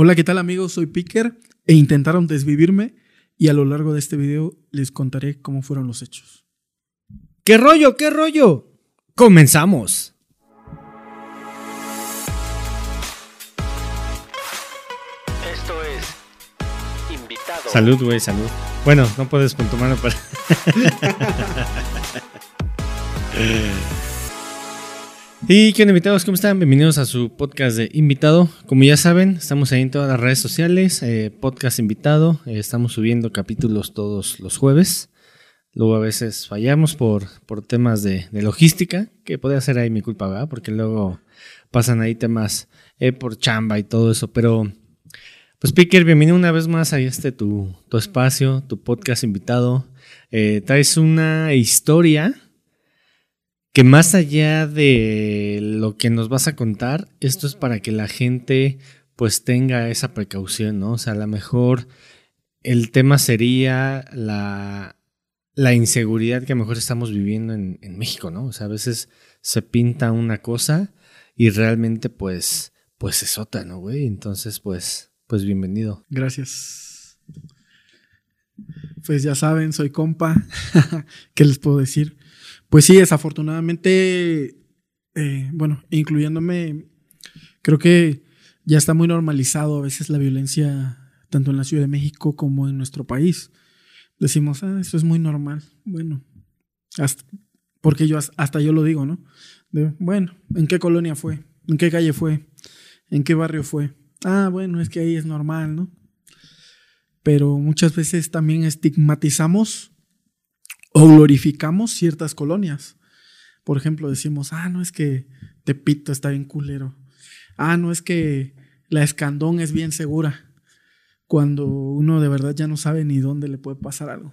Hola, ¿qué tal amigos? Soy Picker e intentaron desvivirme y a lo largo de este video les contaré cómo fueron los hechos. ¿Qué rollo? ¿Qué rollo? Comenzamos. Esto es Invitado. Salud, güey, salud. Bueno, no puedes con tu mano para... y qué invitados, ¿cómo están? Bienvenidos a su podcast de invitado. Como ya saben, estamos ahí en todas las redes sociales, eh, podcast invitado. Eh, estamos subiendo capítulos todos los jueves. Luego a veces fallamos por, por temas de, de logística, que puede ser ahí mi culpa, ¿verdad? Porque luego pasan ahí temas eh, por chamba y todo eso. Pero, pues, Picker, bienvenido una vez más a este tu, tu espacio, tu podcast invitado. Eh, traes una historia que más allá de lo que nos vas a contar, esto es para que la gente pues tenga esa precaución, ¿no? O sea, a lo mejor el tema sería la, la inseguridad que a lo mejor estamos viviendo en, en, México, ¿no? O sea, a veces se pinta una cosa y realmente pues, pues es otra, ¿no, güey? Entonces, pues, pues bienvenido. Gracias. Pues ya saben, soy compa. ¿Qué les puedo decir? Pues sí, desafortunadamente, eh, bueno, incluyéndome, creo que ya está muy normalizado a veces la violencia tanto en la Ciudad de México como en nuestro país. Decimos, ah, eso es muy normal. Bueno, porque yo hasta yo lo digo, ¿no? De, bueno, ¿en qué colonia fue? ¿En qué calle fue? ¿En qué barrio fue? Ah, bueno, es que ahí es normal, ¿no? Pero muchas veces también estigmatizamos o glorificamos ciertas colonias. Por ejemplo, decimos, ah, no es que Tepito está bien culero. Ah, no es que la Escandón es bien segura. Cuando uno de verdad ya no sabe ni dónde le puede pasar algo.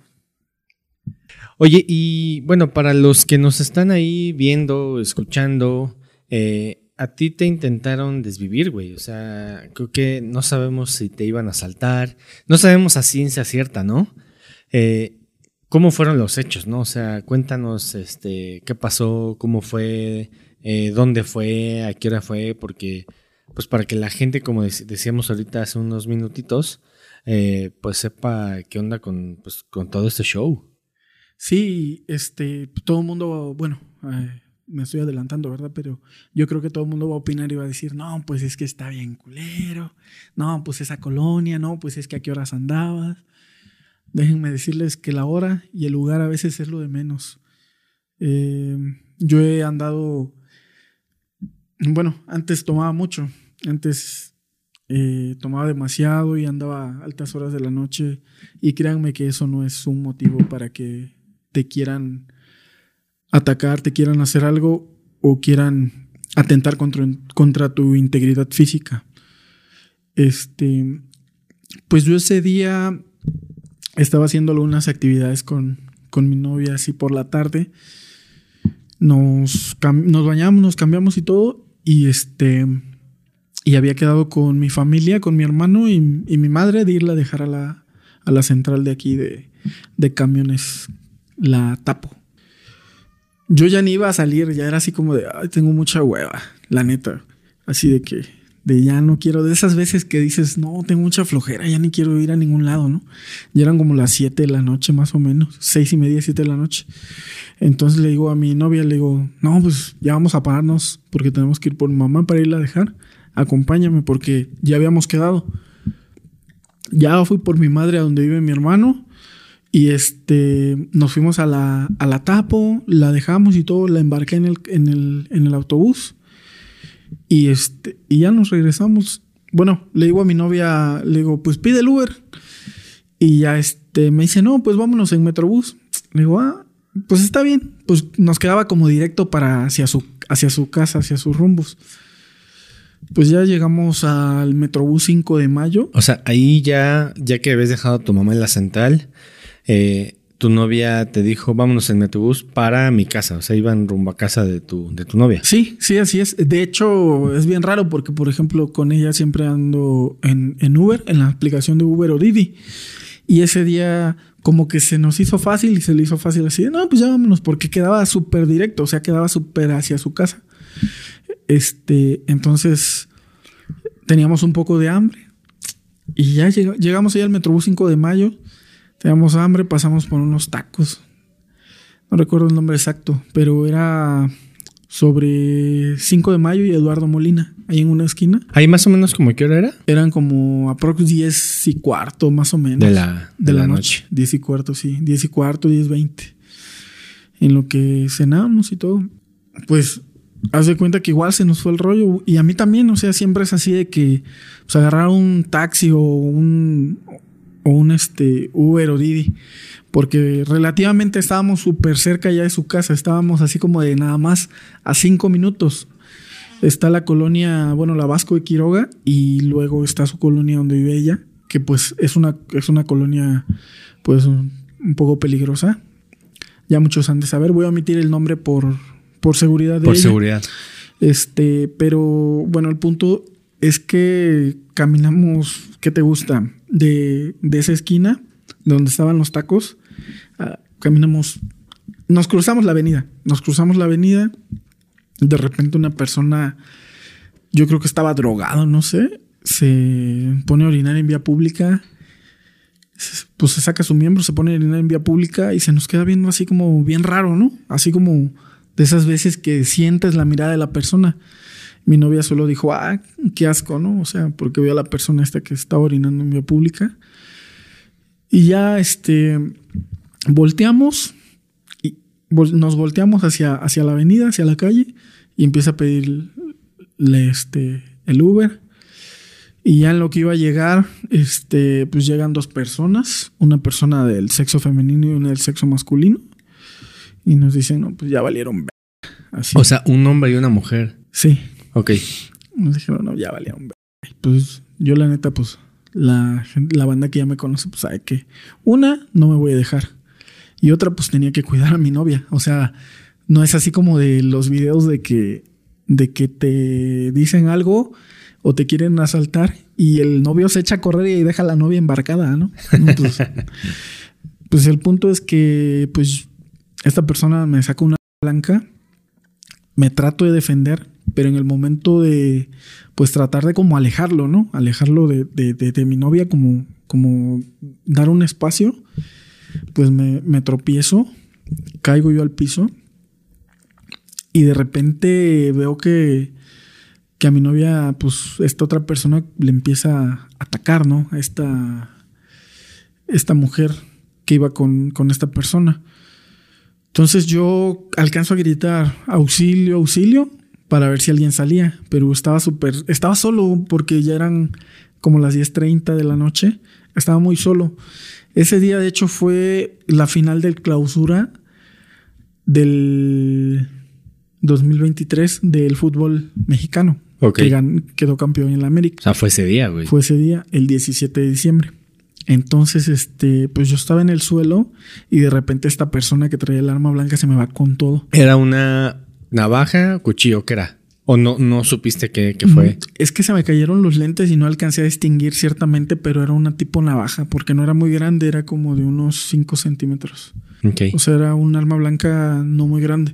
Oye, y bueno, para los que nos están ahí viendo, escuchando, eh, a ti te intentaron desvivir, güey. O sea, creo que no sabemos si te iban a saltar. No sabemos a ciencia cierta, ¿no? Eh, ¿Cómo fueron los hechos, no? O sea, cuéntanos este, qué pasó, cómo fue, eh, dónde fue, a qué hora fue, porque, pues para que la gente, como decíamos ahorita hace unos minutitos, eh, pues sepa qué onda con, pues, con todo este show. Sí, este, todo el mundo, bueno, eh, me estoy adelantando, ¿verdad? Pero yo creo que todo el mundo va a opinar y va a decir, no, pues es que está bien culero, no, pues esa colonia, no, pues es que a qué horas andabas. Déjenme decirles que la hora y el lugar a veces es lo de menos. Eh, yo he andado, bueno, antes tomaba mucho, antes eh, tomaba demasiado y andaba a altas horas de la noche y créanme que eso no es un motivo para que te quieran atacar, te quieran hacer algo o quieran atentar contra, contra tu integridad física. Este, pues yo ese día estaba haciendo algunas actividades con, con mi novia así por la tarde. Nos, nos bañamos, nos cambiamos y todo. Y este. Y había quedado con mi familia, con mi hermano y, mi madre de irla a dejar a la, a la central de aquí de, de camiones, la tapo. Yo ya ni iba a salir, ya era así como de, ay, tengo mucha hueva, la neta. Así de que de ya no quiero, de esas veces que dices, no, tengo mucha flojera, ya ni quiero ir a ningún lado, ¿no? Ya eran como las 7 de la noche más o menos, seis y media, 7 de la noche. Entonces le digo a mi novia, le digo, no, pues ya vamos a pararnos porque tenemos que ir por mi mamá para irla a dejar. Acompáñame porque ya habíamos quedado. Ya fui por mi madre a donde vive mi hermano y este, nos fuimos a la, a la tapo, la dejamos y todo, la embarqué en el, en el, en el autobús y, este, y ya nos regresamos. Bueno, le digo a mi novia, le digo, pues pide el Uber. Y ya este, me dice, no, pues vámonos en Metrobús. Le digo, ah, pues está bien. Pues nos quedaba como directo para hacia su, hacia su casa, hacia sus rumbos. Pues ya llegamos al Metrobús 5 de mayo. O sea, ahí ya, ya que habías dejado a tu mamá en la central, eh, tu novia te dijo, vámonos en Metrobús para mi casa. O sea, iban rumbo a casa de tu, de tu novia. Sí, sí, así es. De hecho, es bien raro porque, por ejemplo, con ella siempre ando en, en Uber, en la aplicación de Uber o Didi. Y ese día como que se nos hizo fácil y se le hizo fácil así, no, pues ya vámonos, porque quedaba súper directo, o sea, quedaba súper hacia su casa. Este, entonces, teníamos un poco de hambre Y ya llega- llegamos ahí al Metrobús 5 de mayo. Teníamos hambre, pasamos por unos tacos. No recuerdo el nombre exacto, pero era sobre 5 de mayo y Eduardo Molina, ahí en una esquina. Ahí más o menos como qué hora era? Eran como aprox 10 y cuarto, más o menos. De la, de la noche. 10 y cuarto, sí. 10 y cuarto, 10, 20. En lo que cenábamos y todo. Pues, haz de cuenta que igual se nos fue el rollo. Y a mí también, o sea, siempre es así de que pues, agarrar un taxi o un, o un este, Uber o Didi. Porque relativamente estábamos súper cerca ya de su casa. Estábamos así como de nada más a cinco minutos. Está la colonia, bueno, la Vasco de Quiroga. Y luego está su colonia donde vive ella. Que pues es una, es una colonia pues un, un poco peligrosa. Ya muchos han de saber. Voy a omitir el nombre por, por seguridad de Por ella. seguridad. Este, pero bueno, el punto es que caminamos, ¿qué te gusta? De, de esa esquina, de donde estaban los tacos, ah, caminamos, nos cruzamos la avenida, nos cruzamos la avenida, de repente una persona, yo creo que estaba drogado, no sé, se pone a orinar en vía pública, pues se saca su miembro, se pone a orinar en vía pública y se nos queda viendo así como bien raro, ¿no? Así como de esas veces que sientes la mirada de la persona. Mi novia solo dijo, ah, qué asco, ¿no? O sea, porque veo a la persona esta que estaba orinando en vía pública. Y ya, este, volteamos y vol- nos volteamos hacia, hacia la avenida, hacia la calle y empieza a pedirle este, el Uber. Y ya en lo que iba a llegar, este, pues llegan dos personas, una persona del sexo femenino y una del sexo masculino. Y nos dicen, no, pues ya valieron. ver-". Así. O sea, un hombre y una mujer. sí. Ok. Nos dijeron, no, ya valía un ver-". Pues yo la neta, pues la, la banda que ya me conoce, pues sabe que una, no me voy a dejar. Y otra, pues tenía que cuidar a mi novia. O sea, no es así como de los videos de que, de que te dicen algo o te quieren asaltar y el novio se echa a correr y deja a la novia embarcada, ¿no? Pues, pues el punto es que, pues, esta persona me saca una blanca, me trato de defender, pero en el momento de, pues, tratar de como alejarlo, ¿no? Alejarlo de, de- de- mi novia, como, como dar un espacio, pues me, me tropiezo, caigo yo al piso y de repente veo que, que a mi novia, pues, esta otra persona le empieza a atacar, ¿no? A esta, esta mujer que iba con, con esta persona. Entonces yo alcanzo a gritar auxilio, auxilio para ver si alguien salía, pero estaba súper, estaba solo porque ya eran como las 10.30 de la noche, estaba muy solo. Ese día de hecho fue la final del clausura del 2023 del fútbol mexicano, Ok. que quedó campeón en la América O sea, fue ese día, güey. fue ese día, el 17 de diciembre. Entonces, este, pues yo estaba en el suelo y de repente esta persona que traía el arma blanca se me va con todo. ¿Era una navaja, cuchillo? ¿Qué era? ¿O no, no supiste qué, qué fue? Es que se me cayeron los lentes y no alcancé a distinguir ciertamente, pero era una tipo navaja, porque no era muy grande, era como de unos 5 centímetros. Ok. O sea, era un arma blanca no muy grande.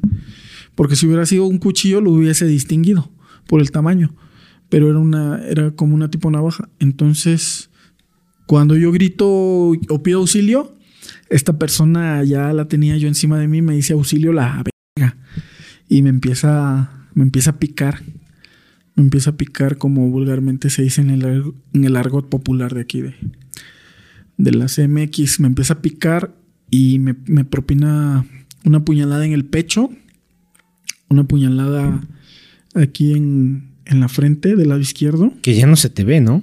Porque si hubiera sido un cuchillo lo hubiese distinguido por el tamaño. Pero era una, era como una tipo navaja. Entonces, cuando yo grito o pido auxilio, esta persona ya la tenía yo encima de mí, me dice auxilio la verga. Y me empieza, me empieza a picar. Me empieza a picar como vulgarmente se dice en el, en el argot popular de aquí de, de la CMX. Me empieza a picar y me, me propina una puñalada en el pecho, una puñalada aquí en, en la frente del lado izquierdo. Que ya no se te ve, ¿no?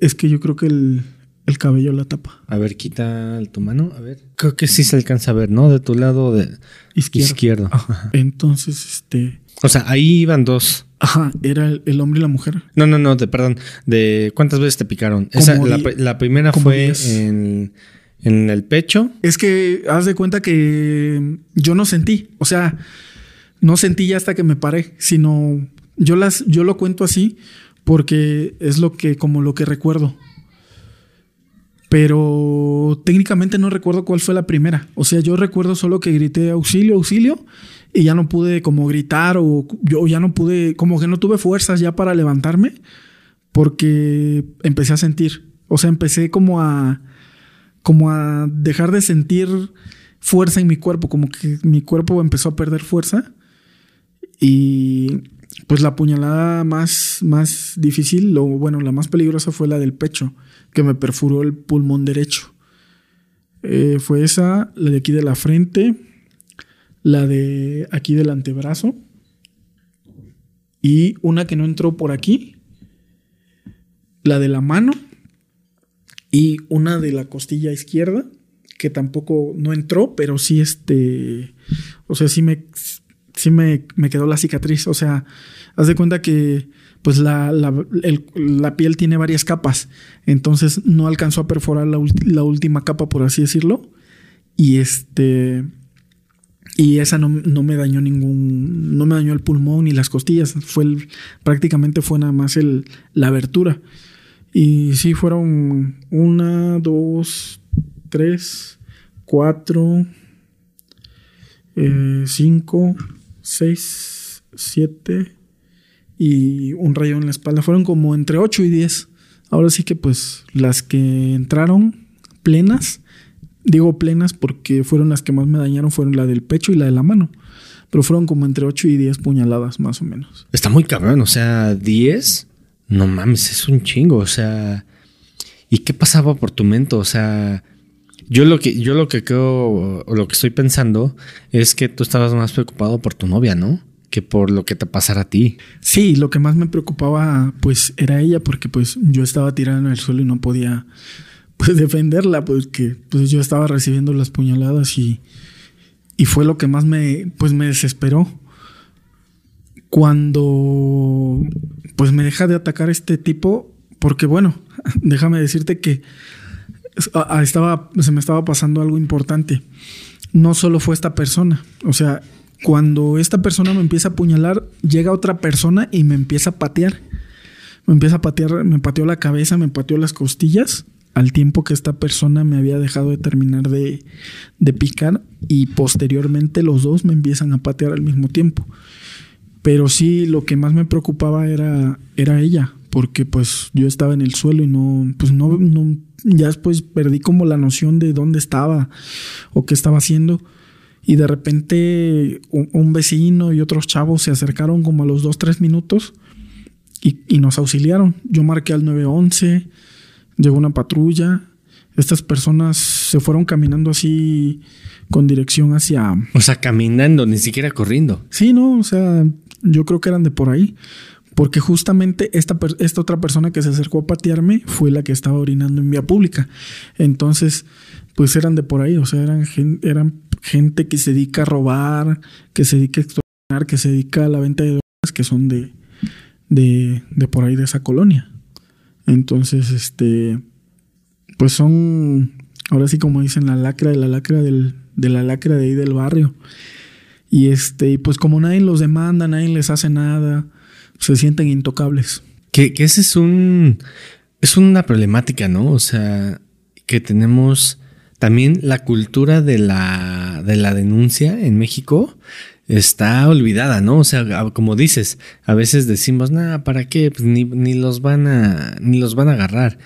Es que yo creo que el, el cabello la tapa. A ver, quita tu mano. A ver. Creo que sí se alcanza a ver, ¿no? De tu lado de Izquierdo. izquierdo. Ajá. Entonces, este. O sea, ahí iban dos. Ajá, era el, el hombre y la mujer. No, no, no, de, perdón. De ¿Cuántas veces te picaron? Esa, Como la, pri- la primera fue en, en el pecho. Es que haz de cuenta que yo no sentí. O sea, no sentí ya hasta que me paré, sino yo las, yo lo cuento así porque es lo que, como lo que recuerdo. Pero técnicamente no recuerdo cuál fue la primera. O sea, yo recuerdo solo que grité auxilio, auxilio, y ya no pude como gritar o yo ya no pude, como que no tuve fuerzas ya para levantarme porque empecé a sentir. O sea, empecé como a, como a dejar de sentir fuerza en mi cuerpo, como que mi cuerpo empezó a perder fuerza. Y pues la puñalada más, más difícil, o bueno, la más peligrosa fue la del pecho, que me perforó el pulmón derecho. Eh, fue esa, la de aquí de la frente, la de aquí del antebrazo y una que no entró por aquí, la de la mano y una de la costilla izquierda que tampoco no entró, pero sí este, o sea, sí me, sí me, me quedó la cicatriz, o sea, haz de cuenta que pues la, la, la, piel tiene varias capas, entonces no alcanzó a perforar la, última capa, por así decirlo, y este, y esa no, no, me dañó ningún, no me dañó el pulmón ni las costillas, fue el, prácticamente fue nada más el, la abertura. Y sí, fueron una, dos, tres, cuatro, eh, cinco, seis, siete y un rayo en la espalda. Fueron como entre ocho y diez. Ahora sí que pues las que entraron plenas, digo plenas porque fueron las que más me dañaron, fueron la del pecho y la de la mano. Pero fueron como entre ocho y diez puñaladas más o menos. Está muy cabrón, o sea, diez no mames, es un chingo, o sea, ¿y qué pasaba por tu mente? O sea, yo lo que yo lo que creo o lo que estoy pensando es que tú estabas más preocupado por tu novia, ¿no? Que por lo que te pasara a ti. Sí, lo que más me preocupaba pues era ella porque pues yo estaba tirada en el suelo y no podía pues defenderla porque pues yo estaba recibiendo las puñaladas y y fue lo que más me pues me desesperó cuando pues me deja de atacar este tipo, porque bueno, déjame decirte que estaba, se me estaba pasando algo importante. No solo fue esta persona, o sea, cuando esta persona me empieza a apuñalar, llega otra persona y me empieza a patear. Me empieza a patear, me pateó la cabeza, me pateó las costillas, al tiempo que esta persona me había dejado de terminar de, de picar y posteriormente los dos me empiezan a patear al mismo tiempo. Pero sí, lo que más me preocupaba era, era ella, porque pues yo estaba en el suelo y no, pues no, no, ya después perdí como la noción de dónde estaba o qué estaba haciendo. Y de repente un, vecino y otros chavos se acercaron como a los dos, tres minutos y, y nos auxiliaron. Yo marqué al 911, llegó una patrulla. Estas personas se fueron caminando así con dirección hacia... O sea, caminando, ni siquiera corriendo. Sí, no, o sea, yo creo que eran de por ahí. Porque justamente esta, esta otra persona que se acercó a patearme fue la que estaba orinando en vía pública. Entonces, pues eran de por ahí. O sea, eran, eran gente que se dedica a robar, que se dedica a extorsionar, que se dedica a la venta de drogas que son de, de, por ahí, de esa colonia. Entonces, este, pues son, ahora sí como dicen, la lacra de la lacra del, de la lacra de ahí del barrio. Y este, pues como nadie los demanda, nadie les hace nada, se sienten intocables. Que, que ese es un. Es una problemática, ¿no? O sea, que tenemos también la cultura de la, de la denuncia en México está olvidada, ¿no? O sea, como dices, a veces decimos, nada, ¿para qué? Pues ni, ni, los van a, ni los van a agarrar.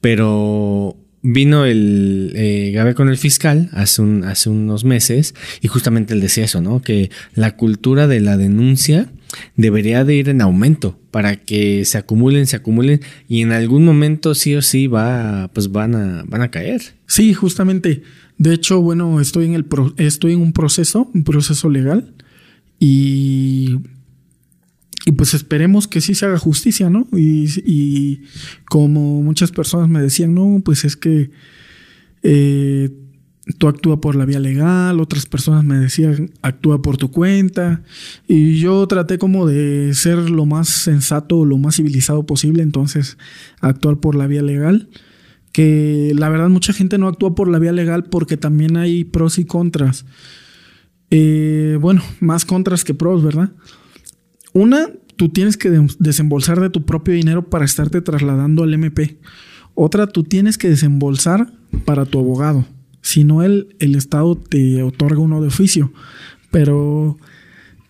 Pero vino el eh, Gabe con el fiscal hace, un, hace unos meses y justamente él decía eso, ¿no? Que la cultura de la denuncia debería de ir en aumento para que se acumulen, se acumulen y en algún momento sí o sí va, pues van a, van a caer. Sí, justamente. De hecho, bueno, estoy en el estoy en un proceso, un proceso legal y y pues esperemos que sí se haga justicia, ¿no? Y, como muchas personas me decían, no, pues es que eh, tú actúa por la vía legal, otras personas me decían, actúa por tu cuenta. Y yo traté como de ser lo más sensato, lo más civilizado posible, entonces actuar por la vía legal. Que la verdad mucha gente no actúa por la vía legal porque también hay pros y contras. Eh, bueno, más contras que pros, ¿verdad? Una, tú tienes que desembolsar de tu propio dinero para estarte trasladando al MP. Otra, tú tienes que desembolsar para tu abogado. Si no, el, el Estado te otorga uno de oficio. Pero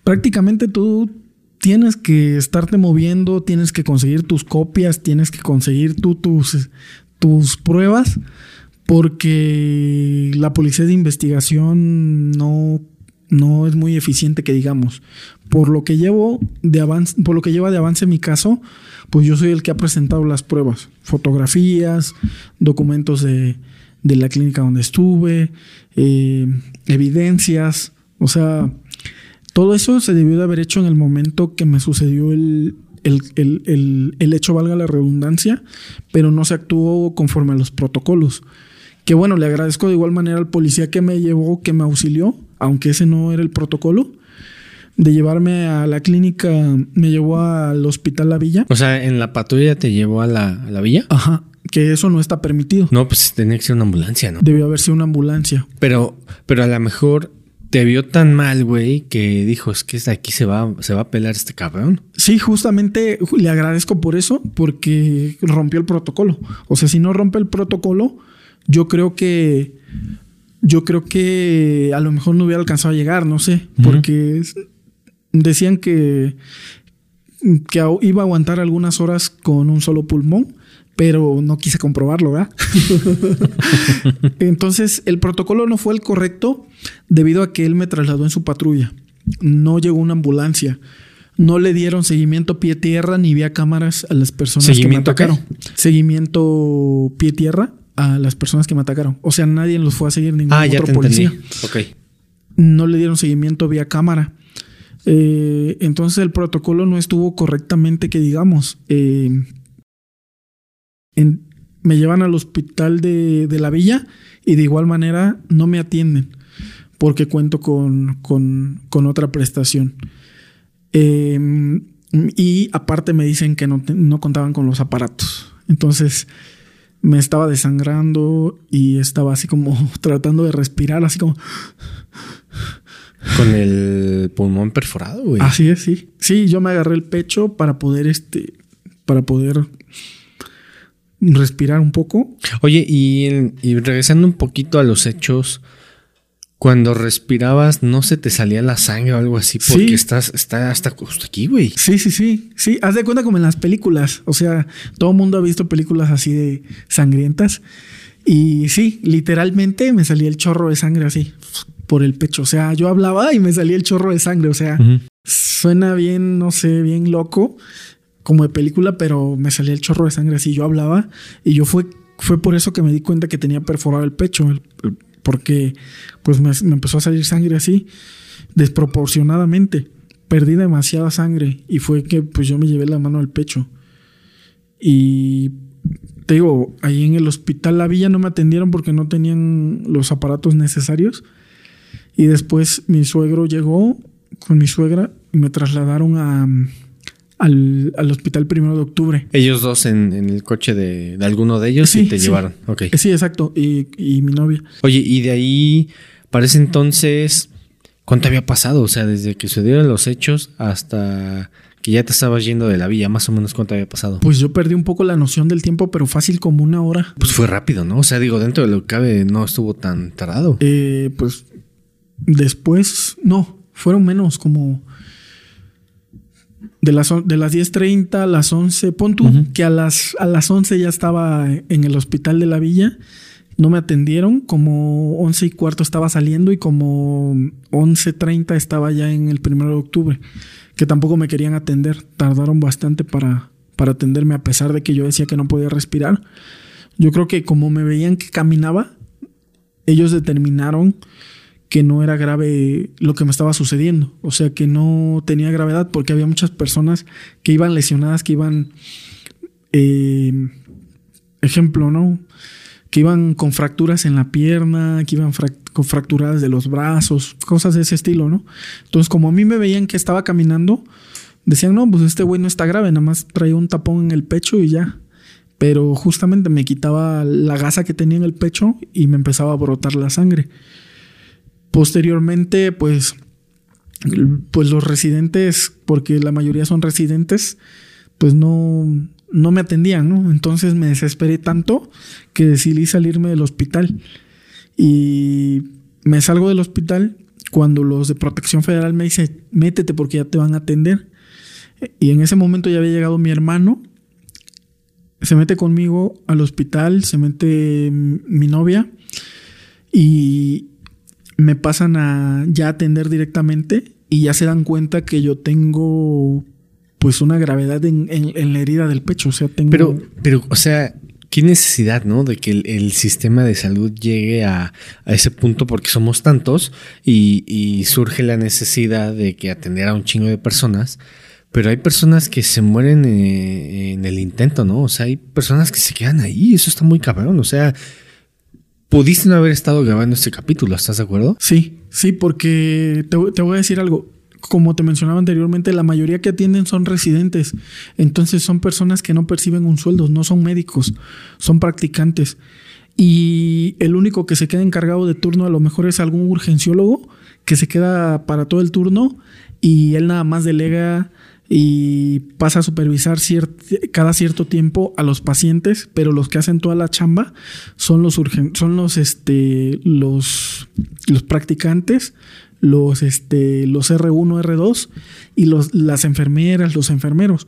prácticamente tú tienes que estarte moviendo, tienes que conseguir tus copias, tienes que conseguir tú tus, tus pruebas porque la policía de investigación no, no es muy eficiente que digamos. Por lo que llevo de avance, por lo que lleva de avance mi caso, pues yo soy el que ha presentado las pruebas, fotografías, documentos de, de la clínica donde estuve, eh, evidencias, o sea, todo eso se debió de haber hecho en el momento que me sucedió el, el, el, el, hecho, valga la redundancia, pero no se actuó conforme a los protocolos. Que bueno, le agradezco de igual manera al policía que me llevó, que me auxilió, aunque ese no era el protocolo, de llevarme a la clínica, me llevó al hospital La Villa. O sea, en la patrulla te llevó a la, a la villa. Ajá, que eso no está permitido. No, pues tenía que ser una ambulancia, ¿no? Debió haber sido una ambulancia. Pero, pero a lo mejor te vio tan mal, güey, que dijo, es que aquí se va, se va a pelar este cabrón. Sí, justamente le agradezco por eso, porque rompió el protocolo. O sea, si no rompe el protocolo, yo creo que. Yo creo que a lo mejor no hubiera alcanzado a llegar, no sé, porque decían que, que iba a aguantar algunas horas con un solo pulmón, pero no quise comprobarlo, ¿verdad? Entonces, el protocolo no fue el correcto debido a que él me trasladó en su patrulla. No llegó una ambulancia. No le dieron seguimiento pie tierra ni vía cámaras a las personas que me atacaron. Seguimiento pie tierra a las personas que me atacaron. O sea, nadie los fue a seguir ningún ah, ya otro policía. Entendí. Ok. No le dieron seguimiento vía cámara. Eh, entonces el protocolo no estuvo correctamente, que digamos. Eh, en, me llevan al hospital de, de, la villa y de igual manera no me atienden porque cuento con, con, con otra prestación. Eh, y aparte me dicen que no, no contaban con los aparatos. Entonces me estaba desangrando y estaba así como tratando de respirar, así como... Con el pulmón perforado, güey. Así es, sí. Sí, yo me agarré el pecho para poder, este, para poder respirar un poco. Oye, y, y regresando un poquito a los hechos, cuando respirabas, ¿no se te salía la sangre o algo así? Porque sí. estás, está hasta justo aquí, güey. Sí, sí, sí. Sí, haz de cuenta como en las películas. O sea, todo el mundo ha visto películas así de sangrientas. Y sí, literalmente me salía el chorro de sangre así, por el pecho. O sea, yo hablaba y me salía el chorro de sangre. O sea, uh -huh. suena bien, no sé, bien loco, como de película, pero me salía el chorro de sangre así. Yo hablaba y yo fue, fue por eso que me di cuenta que tenía perforado el pecho. Porque pues me, me, empezó a salir sangre así desproporcionadamente. Perdí demasiada sangre y fue que pues yo me llevé la mano al pecho. Y te digo, ahí en el hospital La Villa no me atendieron porque no tenían los aparatos necesarios. Y después mi suegro llegó con mi suegra y me trasladaron a, al, al, hospital primero de octubre. Ellos dos en, en el coche de, de, alguno de ellos sí, y te sí. llevaron. Okay. Sí, exacto. Y, y, mi novia. Oye, y de ahí, para ese entonces, ¿cuánto había pasado? O sea, desde que sucedieron los hechos hasta que ya te estabas yendo de la villa, más o menos cuánto había pasado. Pues yo perdí un poco la noción del tiempo, pero fácil como una hora. Pues fue rápido, ¿no? O sea, digo, dentro de lo que cabe no estuvo tan tardado. Eh, pues después, no, fueron menos como de las, de las 10.30 a las 11, pon tú uh -huh. que a las, a las 11 ya estaba en el hospital de la villa, no me atendieron, como 11 y cuarto estaba saliendo y como 11.30 estaba ya en el 1 de octubre, que tampoco me querían atender, tardaron bastante para, para atenderme a pesar de que yo decía que no podía respirar. Yo creo que como me veían que caminaba, ellos determinaron que no era grave lo que me estaba sucediendo. O sea, que no tenía gravedad porque había muchas personas que iban lesionadas, que iban, eh, ejemplo, ¿no? Que iban con fracturas en la pierna, que iban con fracturas de los brazos, cosas de ese estilo, ¿no? Entonces, como a mí me veían que estaba caminando, decían, no, pues este güey no está grave, nada más traía un tapón en el pecho y ya. Pero justamente me quitaba la gasa que tenía en el pecho y me empezaba a brotar la sangre. Posteriormente, pues, pues los residentes, porque la mayoría son residentes, pues no, no me atendían, ¿no? Entonces me desesperé tanto que decidí salirme del hospital. Y me salgo del hospital cuando los de Protección Federal me dicen, métete porque ya te van a atender. Y en ese momento ya había llegado mi hermano se mete conmigo al hospital, se mete mi novia y me pasan a ya atender directamente y ya se dan cuenta que yo tengo pues una gravedad en, la herida del pecho. O sea, tengo. Pero, pero, o sea, qué necesidad, ¿no? De que el, sistema de salud llegue a, ese punto porque somos tantos y, surge la necesidad de que atender a un chingo de personas. Pero hay personas que se mueren eh, en el intento, ¿no? O sea, hay personas que se quedan ahí. Eso está muy cabrón. O sea, pudiste no haber estado grabando este capítulo, ¿estás de acuerdo? Sí, sí, porque te, te voy a decir algo como te mencionaba anteriormente, la mayoría que atienden son residentes. Entonces son personas que no perciben un sueldo, no son médicos, son practicantes. Y el único que se queda encargado de turno a lo mejor es algún urgenciólogo que se queda para todo el turno y él nada más delega y pasa a supervisar cada cierto tiempo a los pacientes, pero los que hacen toda la chamba son los son los este los los practicantes los, este, los R1, R2 y los, las enfermeras, los enfermeros.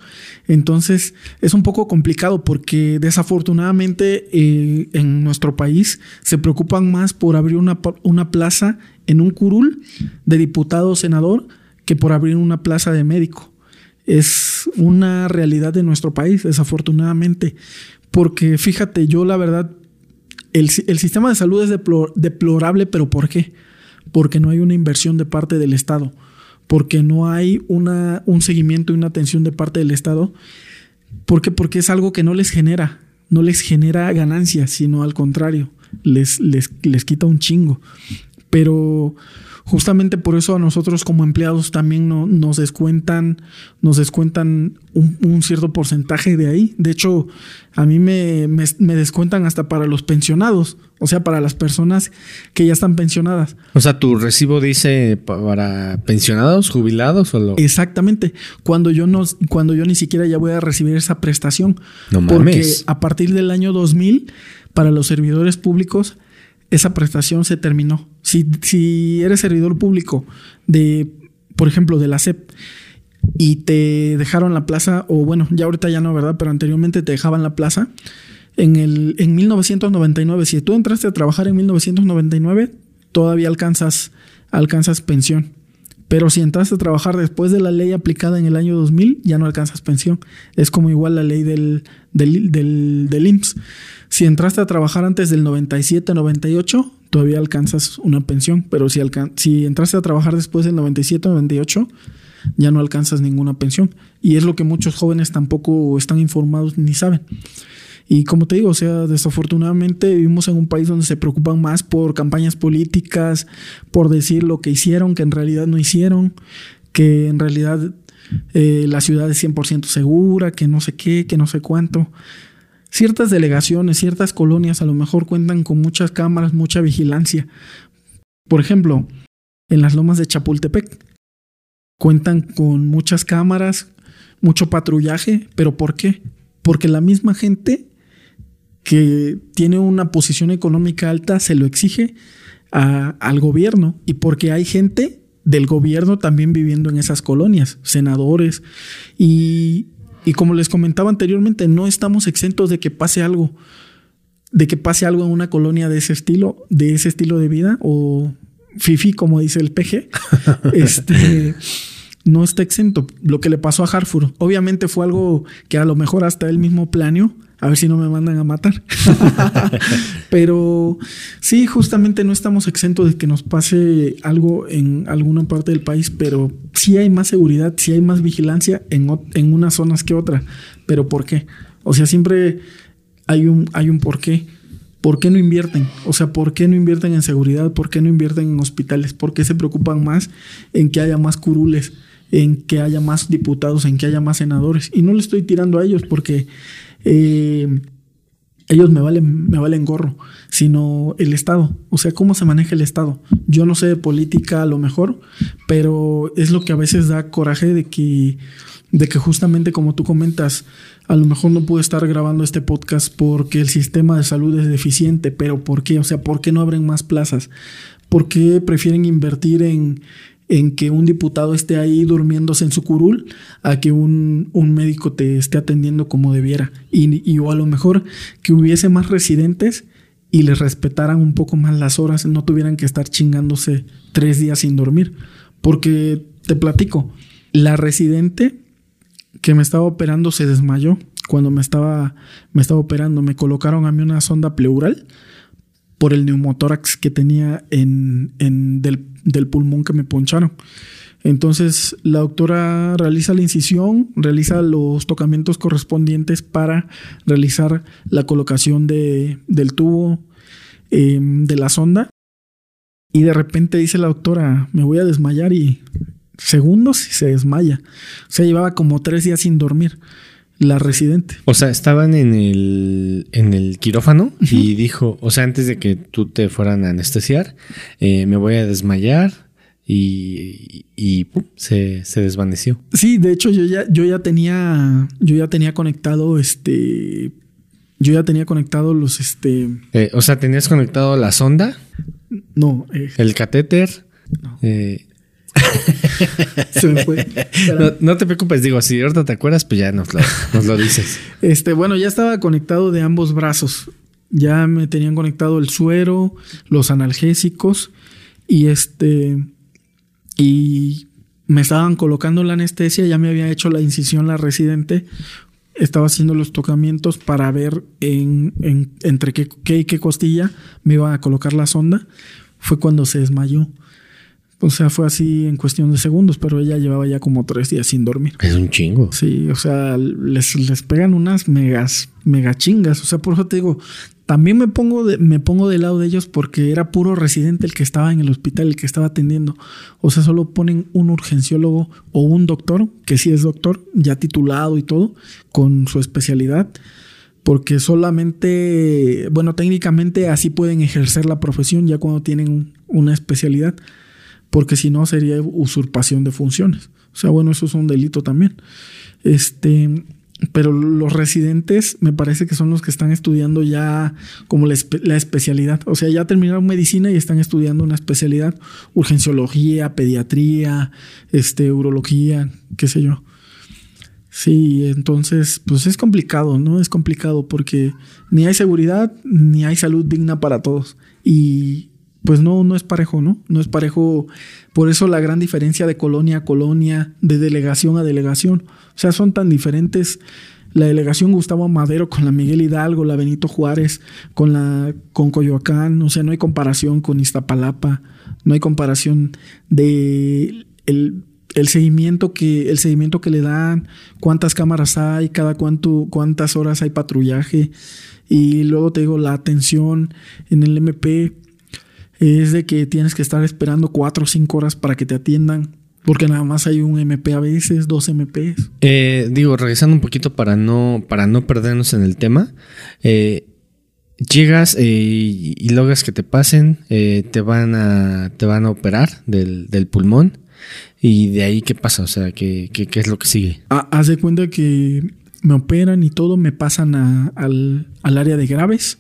Entonces es un poco complicado porque desafortunadamente eh, en nuestro país se preocupan más por abrir una, una plaza en un curul de diputado o senador que por abrir una plaza de médico. Es una realidad de nuestro país, desafortunadamente. Porque fíjate, yo la verdad, el, el sistema de salud es deplorable, pero ¿por qué? porque no hay una inversión de parte del Estado, porque no hay una, un seguimiento y una atención de parte del Estado, porque, porque es algo que no les genera, no les genera ganancias, sino al contrario, les, les, les quita un chingo. Pero justamente por eso a nosotros como empleados también no, nos descuentan, nos descuentan un, cierto porcentaje de ahí. De hecho, a mí me, me, descuentan hasta para los pensionados, o sea, para las personas que ya están pensionadas. O sea, tu recibo dice para pensionados, jubilados o lo... Exactamente. Cuando yo no, cuando yo ni siquiera ya voy a recibir esa prestación. No Porque a partir del año 2000, para los servidores públicos, esa prestación se terminó. Si, si eres servidor público de, por ejemplo, de la SEP y te dejaron la plaza, o bueno, ya ahorita ya no, ¿verdad? Pero anteriormente te dejaban la plaza. En, el, en 1999, si tú entraste a trabajar en 1999, todavía alcanzas, alcanzas pensión. Pero si entraste a trabajar después de la ley aplicada en el año 2000, ya no alcanzas pensión. Es como igual la ley del, del, del, IMSS. Si entraste a trabajar antes del 97, 98, todavía alcanzas una pensión, pero si, si entraste a trabajar después del 97, 98, ya no alcanzas ninguna pensión. Y es lo que muchos jóvenes tampoco están informados ni saben. Y como te digo, o sea, desafortunadamente vivimos en un país donde se preocupan más por campañas políticas, por decir lo que hicieron, que en realidad no hicieron, que en realidad eh, la ciudad es 100% segura, que no sé qué, que no sé cuánto ciertas delegaciones, ciertas colonias a lo mejor cuentan con muchas cámaras, mucha vigilancia. Por ejemplo, en las lomas de Chapultepec cuentan con muchas cámaras, mucho patrullaje, pero ¿por qué? Porque la misma gente que tiene una posición económica alta se lo exige al gobierno y porque hay gente del gobierno también viviendo en esas colonias, senadores y y como les comentaba anteriormente, no estamos exentos de que pase algo, de que pase algo en una colonia de ese estilo, de ese estilo de vida, o fifi, como dice el PG. este no está exento. Lo que le pasó a Harford, obviamente fue algo que a lo mejor hasta él mismo planeó, a ver si no me mandan a matar. Pero sí, justamente no estamos exentos de que nos pase algo en alguna parte del país, pero sí hay más seguridad, sí hay más vigilancia en, en unas zonas que otras. ¿Pero por qué? O sea, siempre hay un, hay un por qué. ¿Por qué no invierten? O sea, ¿por qué no invierten en seguridad? ¿Por qué no invierten en hospitales? ¿Por qué se preocupan más en que haya más curules? en que haya más diputados, en que haya más senadores. Y no le estoy tirando a ellos porque eh, ellos me valen, me valen gorro, sino el Estado. O sea, cómo se maneja el Estado. Yo no sé de política a lo mejor, pero es lo que a veces da coraje de que, de que justamente como tú comentas, a lo mejor no pude estar grabando este podcast porque el sistema de salud es deficiente, pero ¿por qué? O sea, ¿por qué no abren más plazas? ¿Por qué prefieren invertir en, en que un diputado esté ahí durmiéndose en su curul a que un, un médico te esté atendiendo como debiera. Y, o a lo mejor que hubiese más residentes y les respetaran un poco más las horas, no tuvieran que estar chingándose tres días sin dormir. Porque te platico, la residente que me estaba operando se desmayó cuando me estaba, me estaba operando. Me colocaron a mí una sonda pleural por el neumotórax que tenía en, del, pulmón que me poncharon. Entonces la doctora realiza la incisión, realiza los tocamientos correspondientes para realizar la colocación de, del tubo eh, de la sonda. Y de repente dice la doctora, me voy a desmayar y segundos se desmaya. O sea, llevaba como tres días sin dormir la residente. O sea, estaban en el, en el quirófano y dijo, o sea, antes de que tú te fueran a anestesiar, eh, me voy a desmayar y, y pum, se, se, desvaneció. Sí, de hecho yo ya, yo ya tenía, yo ya tenía conectado este, yo ya tenía conectado los, este... Eh, o sea, ¿tenías conectado la sonda? No. Eh, el catéter. No. Eh, se me fue. No, no, te preocupes, digo, si ahorita te acuerdas, pues ya nos lo, nos lo dices. Este, bueno, ya estaba conectado de ambos brazos. Ya me tenían conectado el suero, los analgésicos y este y me estaban colocando la anestesia, ya me había hecho la incisión la residente, estaba haciendo los tocamientos para ver en, en entre qué, qué y qué costilla me iba a colocar la sonda. Fue cuando se desmayó. O sea, fue así en cuestión de segundos, pero ella llevaba ya como tres días sin dormir. Es un chingo. Sí, o sea, les, les pegan unas megas, mega chingas. O sea, por eso te digo, también me pongo, de, me pongo del lado de ellos porque era puro residente el que estaba en el hospital, el que estaba atendiendo. O sea, solo ponen un urgenciólogo o un doctor, que sí es doctor, ya titulado y todo, con su especialidad porque solamente, bueno, técnicamente así pueden ejercer la profesión ya cuando tienen una especialidad porque si no sería usurpación de funciones. O sea, bueno, eso es un delito también. Este, pero los residentes me parece que son los que están estudiando ya como la, espe la, especialidad. O sea, ya terminaron medicina y están estudiando una especialidad, urgenciología, pediatría, este, urología, qué sé yo. Sí, entonces, pues es complicado, ¿no? Es complicado porque ni hay seguridad ni hay salud digna para todos. Y, pues no, no es parejo, ¿no? No es parejo. Por eso la gran diferencia de colonia a colonia, de delegación a delegación. O sea, son tan diferentes la delegación Gustavo Madero con la Miguel Hidalgo, la Benito Juárez, con la con Coyoacán, o sea, no hay comparación con Iztapalapa, no hay comparación de el, el seguimiento que el seguimiento que le dan, cuántas cámaras hay, cada cuánto cuántas horas hay patrullaje y luego te digo la atención en el MP es de que tienes que estar esperando cuatro o cinco horas para que te atiendan. Porque nada más hay un MP a veces, dos MPs. Eh, digo, regresando un poquito para no, para no perdernos en el tema. Eh, llegas eh, y logras que te pasen, te, van a, te van a operar del, del, pulmón. Y de ahí, ¿qué pasa? O sea, ¿qué, qué, qué es lo que sigue? Ah, haz de cuenta que me operan y todo, me pasan a, al, al área de graves.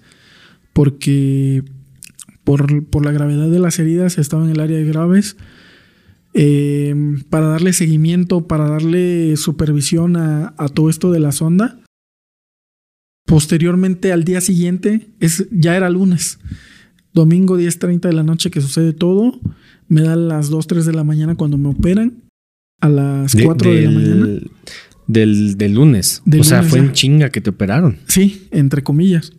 Porque por, por, la gravedad de las heridas estaba en el área de graves. Eh, para darle seguimiento, para darle supervisión a, a, todo esto de la sonda. Posteriormente, al día siguiente, es, ya era lunes, domingo 10.30 de la noche que sucede todo. Me da las 2, 3 de la mañana cuando me operan. A las 4 de, de la mañana. Del, del lunes. Del o sea, lunes fue en chinga que te operaron. Sí, entre comillas.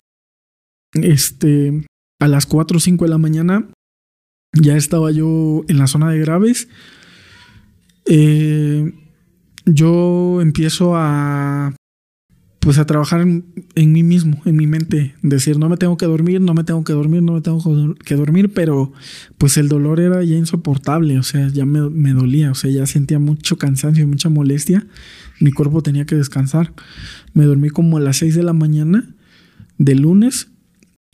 Este, a las 4 o 5 de la mañana ya estaba yo en la zona de graves. Eh, yo empiezo a pues a trabajar en, mí mismo, en mi mente, decir, no me tengo que dormir, no me tengo que dormir, no me tengo que dormir, pero pues el dolor era ya insoportable, o sea, ya me, me dolía, o sea, ya sentía mucho cansancio, mucha molestia, mi cuerpo tenía que descansar. Me dormí como a las 6 de la mañana de lunes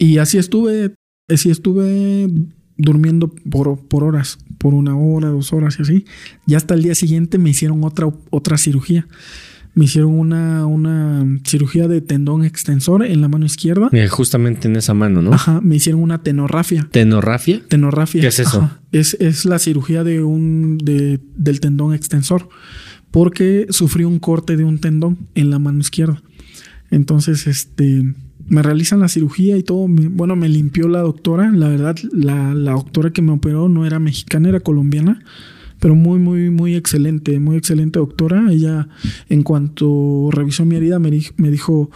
y así estuve, así estuve durmiendo por, por, horas, por una hora, dos horas y así. Y hasta el día siguiente me hicieron otra, otra cirugía. Me hicieron una, una cirugía de tendón extensor en la mano izquierda. Eh, justamente en esa mano, ¿no? Ajá, me hicieron una tenorrafia. ¿Tenorrafia? Tenorrafia. ¿Qué es eso? Ajá. Es, es la cirugía de un, de- del tendón extensor. Porque sufrí un corte de un tendón en la mano izquierda. Entonces, este, me realizan la cirugía y todo. bueno, me limpió la doctora. La verdad, la, doctora que me operó no era mexicana, era colombiana. Pero muy, muy, muy excelente, muy excelente doctora. Ella, en cuanto revisó mi herida, me, me dijo,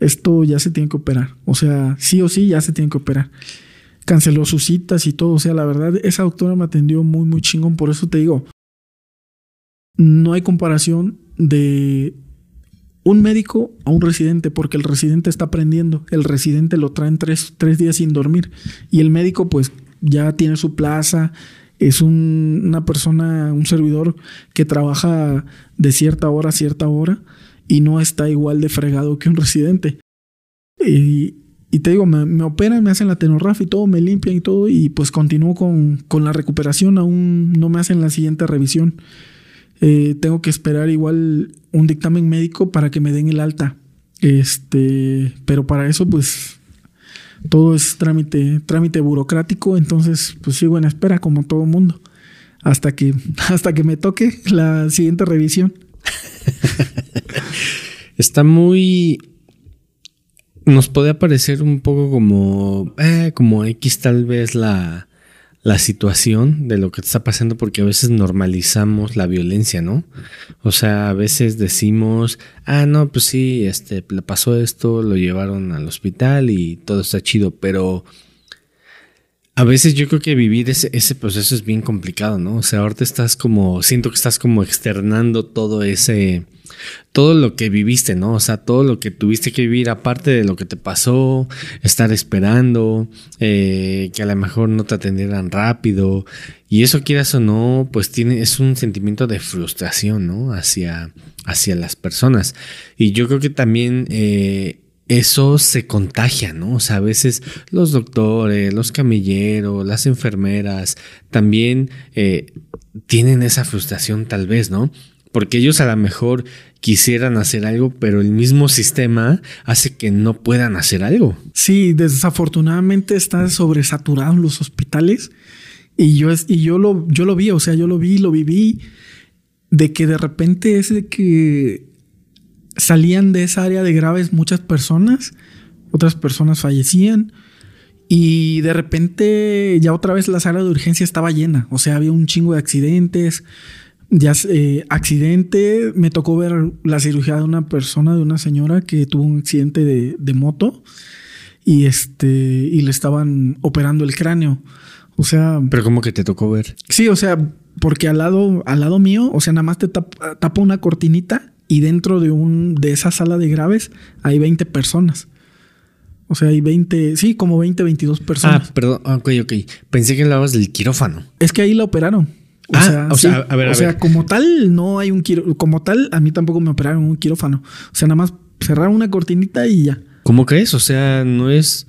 esto ya se tiene que operar. O sea, sí o sí, ya se tiene que operar canceló sus citas y todo. O sea, la verdad, esa doctora me atendió muy, muy chingón. Por eso te digo, no hay comparación de un médico a un residente, porque el residente está aprendiendo. El residente lo traen tres, tres días sin dormir. Y el médico, pues, ya tiene su plaza. Es un- una persona, un servidor que trabaja de cierta hora a cierta hora y no está igual de fregado que un residente. Y, te digo, me, operan, me hacen la tenorrafia y todo, me limpian y todo, y pues continúo con, con la recuperación, aún no me hacen la siguiente revisión. Eh, tengo que esperar igual un dictamen médico para que me den el alta. Este, pero para eso, pues, todo es trámite, trámite burocrático, entonces, pues sigo en espera, como todo mundo. Hasta que, hasta que me toque la siguiente revisión. Está muy. Nos puede parecer un poco como. eh, como X, tal vez la. La situación de lo que está pasando, porque a veces normalizamos la violencia, ¿no? O sea, a veces decimos, ah, no, pues sí, este, le pasó esto, lo llevaron al hospital y todo está chido, pero a veces yo creo que vivir ese, proceso es bien complicado, ¿no? O sea, ahorita estás como, siento que estás como externando todo ese, todo lo que viviste, ¿no? O sea, todo lo que tuviste que vivir aparte de lo que te pasó, estar esperando, eh, que a lo mejor no te atendieran rápido. Y eso quieras o no, pues tiene, es un sentimiento de frustración, ¿no? Hacia, hacia las personas. Y yo creo que también eh, eso se contagia, ¿no? O sea, a veces los doctores, los camilleros, las enfermeras, también eh, tienen esa frustración tal vez, ¿no? Porque ellos a lo mejor quisieran hacer algo, pero el mismo sistema hace que no puedan hacer algo. Sí, desafortunadamente está sobresaturado en los hospitales y yo y yo lo yo lo vi, o sea, yo lo vi, lo viví de que de repente es de que salían de esa área de graves muchas personas, otras personas fallecían y de repente ya otra vez la sala de urgencia estaba llena, o sea, había un chingo de accidentes, ya eh, accidente, me tocó ver la cirugía de una persona, de una señora que tuvo un accidente de, de moto y este y le estaban operando el cráneo. O sea, Pero como que te tocó ver. sí, o sea, porque al lado al lado mío, o sea, nada más te tapa, tapa una cortinita y dentro de un de esa sala de graves hay 20 personas. O sea, hay 20, sí, como 20, 22 personas. Ah, perdón, ok, ok. Pensé que hablabas del quirófano. Es que ahí la operaron. O Ah, sea, o sea, sí. a ver, a o sea, ver. como tal, no hay un quiro, como tal, a mí tampoco me operaron un quirófano. O sea, nada más cerraron una cortinita y ya. ¿Cómo crees? O sea, no es.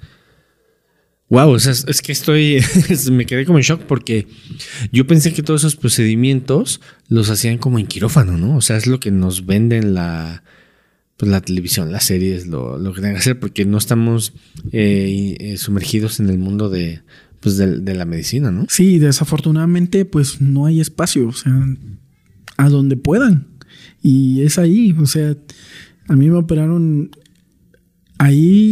Wow, o sea, es que estoy. me quedé como en shock porque yo pensé que todos esos procedimientos los hacían como en quirófano, ¿no? O sea, es lo que nos venden la. Pues la televisión, las series, lo, lo que tengan que hacer, porque no estamos eh, eh, sumergidos en el mundo de, pues de, de la medicina, ¿no? Sí, desafortunadamente, pues no hay espacio, o sea, a donde puedan. Y es ahí, o sea, a mí me operaron. Ahí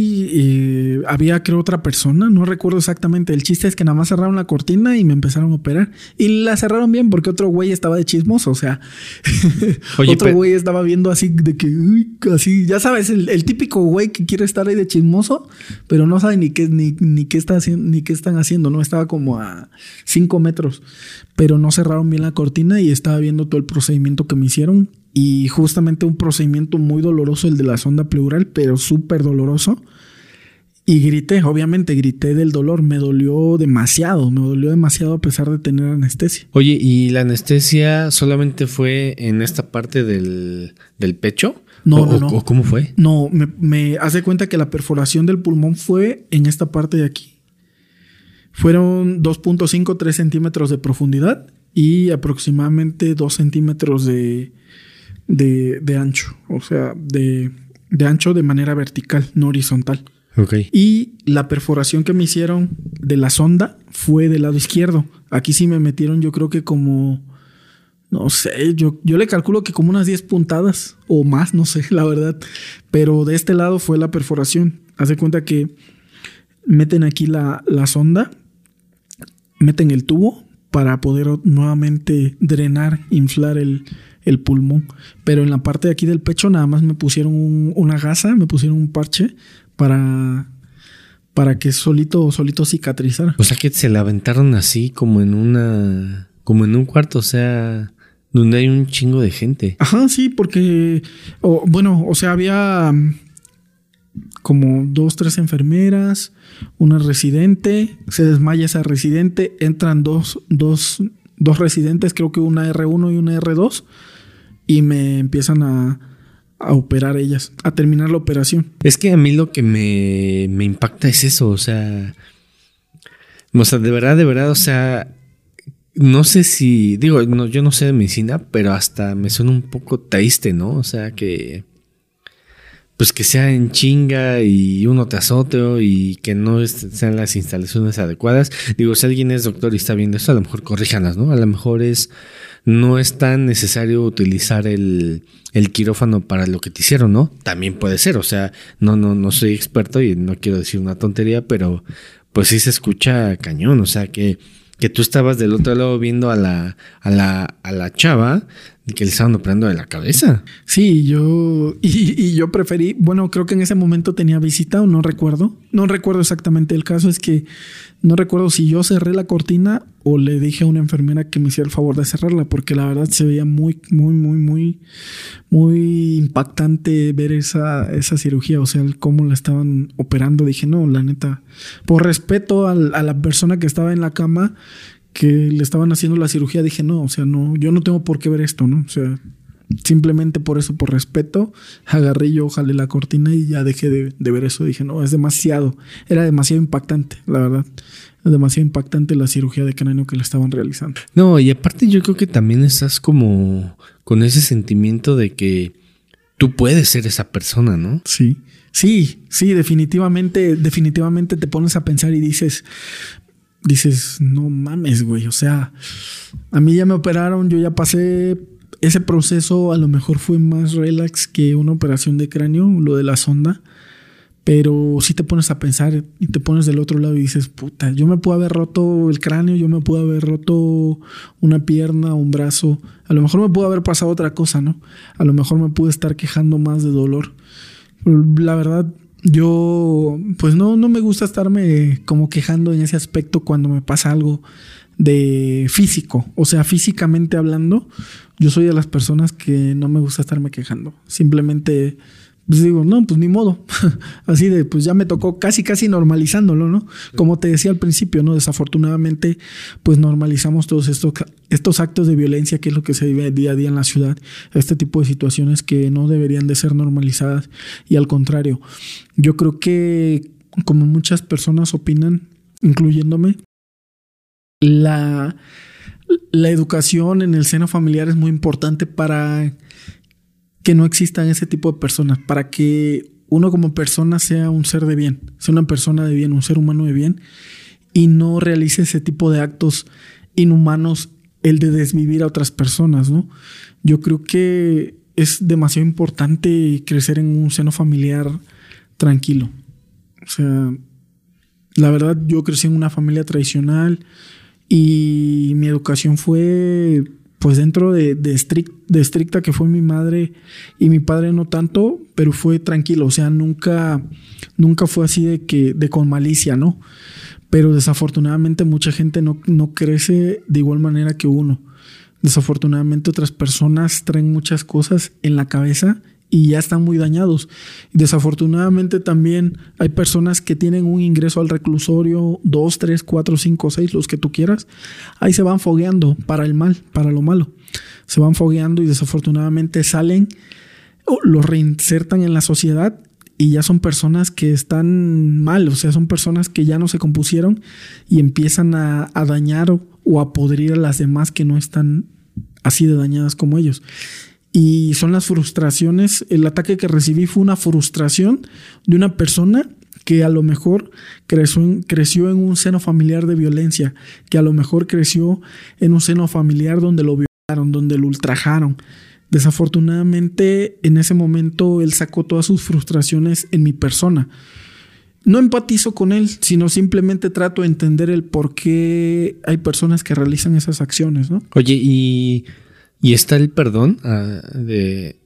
había, creo, otra persona, no recuerdo exactamente. El chiste es que nada más cerraron la cortina y me empezaron a operar. Y la cerraron bien porque otro güey estaba de chismoso, o sea, Oye, otro güey estaba viendo así de que, uy, así, ya sabes, el, el típico güey que quiere estar ahí de chismoso, pero no sabe ni qué, ni, ni qué está haciendo, ni qué están haciendo, ¿no? Estaba como a cinco metros, pero no cerraron bien la cortina y estaba viendo todo el procedimiento que me hicieron. Y justamente un procedimiento muy doloroso, el de la sonda pleural, pero súper doloroso. Y grité, obviamente grité del dolor, me dolió demasiado, me dolió demasiado a pesar de tener anestesia. Oye, ¿y la anestesia solamente fue en esta parte del, del pecho? No, ¿O- no, ¿Cómo fue? No, me, me hace cuenta que la perforación del pulmón fue en esta parte de aquí. Fueron 2.5, 3 centímetros de profundidad y aproximadamente 2 centímetros de, de, de ancho, o sea, de, de ancho de manera vertical, no horizontal. Y la perforación que me hicieron de la sonda fue del lado izquierdo. Aquí sí me metieron, yo creo que como, no sé, yo, yo le calculo que como unas 10 puntadas o más, no sé, la verdad. Pero de este lado fue la perforación. Haz de cuenta que meten aquí la, la sonda, meten el tubo para poder nuevamente drenar, inflar el, el pulmón. Pero en la parte de aquí del pecho nada más me pusieron un- una gasa, me pusieron un parche para, para que solito, solito cicatrizara. O sea que se la aventaron así como en una. como en un cuarto, o sea. donde hay un chingo de gente. Ajá, sí, porque, bueno, o sea, había mm, como dos, tres enfermeras, una residente, se desmaya esa residente, entran dos, dos, dos residentes, creo que una R1 y una R2, y me empiezan a, a operar ellas, a terminar la operación. Es que a mí lo que me, me impacta es eso, o sea. O sea, de verdad, de verdad, o sea. No sé si. Digo, no, yo no sé de medicina, pero hasta me suena un poco triste, ¿no? O sea, que. Pues que sea en chinga y uno tras otro y que no sean las instalaciones adecuadas. Digo, si alguien es doctor y está viendo esto, a lo mejor corríjanas, ¿no? A lo mejor es. No es tan necesario utilizar el, el quirófano para lo que te hicieron, ¿no? También puede ser, o sea, no, no, no soy experto y no quiero decir una tontería, pero pues sí se escucha cañón, o sea, que, que tú estabas del otro lado viendo a la, a la, a la chava que le estaban operando de la cabeza. Sí, yo. Y, y yo preferí. Bueno, creo que en ese momento tenía visita o no recuerdo. No recuerdo exactamente. El caso es que no recuerdo si yo cerré la cortina o le dije a una enfermera que me hiciera el favor de cerrarla, porque la verdad se veía muy, muy, muy, muy, muy impactante ver esa, esa cirugía. O sea, cómo la estaban operando. Dije, no, la neta. Por respeto a la persona que estaba en la cama que le estaban haciendo la cirugía, dije, no, o sea, no, yo no tengo por qué ver esto, ¿no? O sea, simplemente por eso, por respeto, agarré yo, jalé la cortina y ya dejé de, de ver eso. Dije, no, es demasiado, era demasiado impactante, la verdad. Es demasiado impactante la cirugía de cráneo que le estaban realizando. No, y aparte yo creo que también estás como con ese sentimiento de que tú puedes ser esa persona, ¿no? Sí, sí, sí, definitivamente, definitivamente te pones a pensar y dices, dices, no mames, güey, o sea, a mí ya me operaron, yo ya pasé ese proceso, a lo mejor fue más relax que una operación de cráneo, lo de la sonda, pero sí te pones a pensar y te pones del otro lado y dices, puta, yo me puedo haber roto el cráneo, yo me puedo haber roto una pierna, un brazo, a lo mejor me pudo haber pasado otra cosa, ¿no? A lo mejor me pude estar quejando más de dolor. La verdad, yo pues no, no me gusta estarme como quejando en ese aspecto cuando me pasa algo de físico. O sea, físicamente hablando, yo soy de las personas que no me gusta estarme quejando. Simplemente pues digo, no, pues ni modo. Así de, pues ya me tocó casi, casi normalizándolo, ¿no? Como te decía al principio, ¿no? Desafortunadamente, pues normalizamos todos estos, estos actos de violencia, que es lo que se vive día a día en la ciudad, este tipo de situaciones que no deberían de ser normalizadas. Y al contrario, yo creo que, como muchas personas opinan, incluyéndome, la, la educación en el seno familiar es muy importante para que no existan ese tipo de personas, para que uno como persona sea un ser de bien, sea una persona de bien, un ser humano de bien, y no realice ese tipo de actos inhumanos, el de desvivir a otras personas, ¿no? Yo creo que es demasiado importante crecer en un seno familiar tranquilo. O sea, la verdad yo crecí en una familia tradicional y mi educación fue pues dentro de, de, estric- de estricta que fue mi madre y mi padre no tanto, pero fue tranquilo, o sea, nunca, nunca fue así de que, de con malicia, ¿no? Pero desafortunadamente mucha gente no, no crece de igual manera que uno. Desafortunadamente otras personas traen muchas cosas en la cabeza y ya están muy dañados. Desafortunadamente también hay personas que tienen un ingreso al reclusorio, dos, tres, cuatro, cinco, seis, los que tú quieras. Ahí se van fogueando para el mal, para lo malo. Se van fogueando y desafortunadamente salen, los reinsertan en la sociedad y ya son personas que están mal, o sea, son personas que ya no se compusieron y empiezan a, a dañar o, o a podrir a las demás que no están así de dañadas como ellos. Y son las frustraciones, el ataque que recibí fue una frustración de una persona que a lo mejor creció en, creció en un seno familiar de violencia, que a lo mejor creció en un seno familiar donde lo violaron, donde lo ultrajaron. Desafortunadamente, en ese momento él sacó todas sus frustraciones en mi persona. No empatizo con él, sino simplemente trato de entender el por qué hay personas que realizan esas acciones, ¿no? Oye, y, y está el perdón ah, de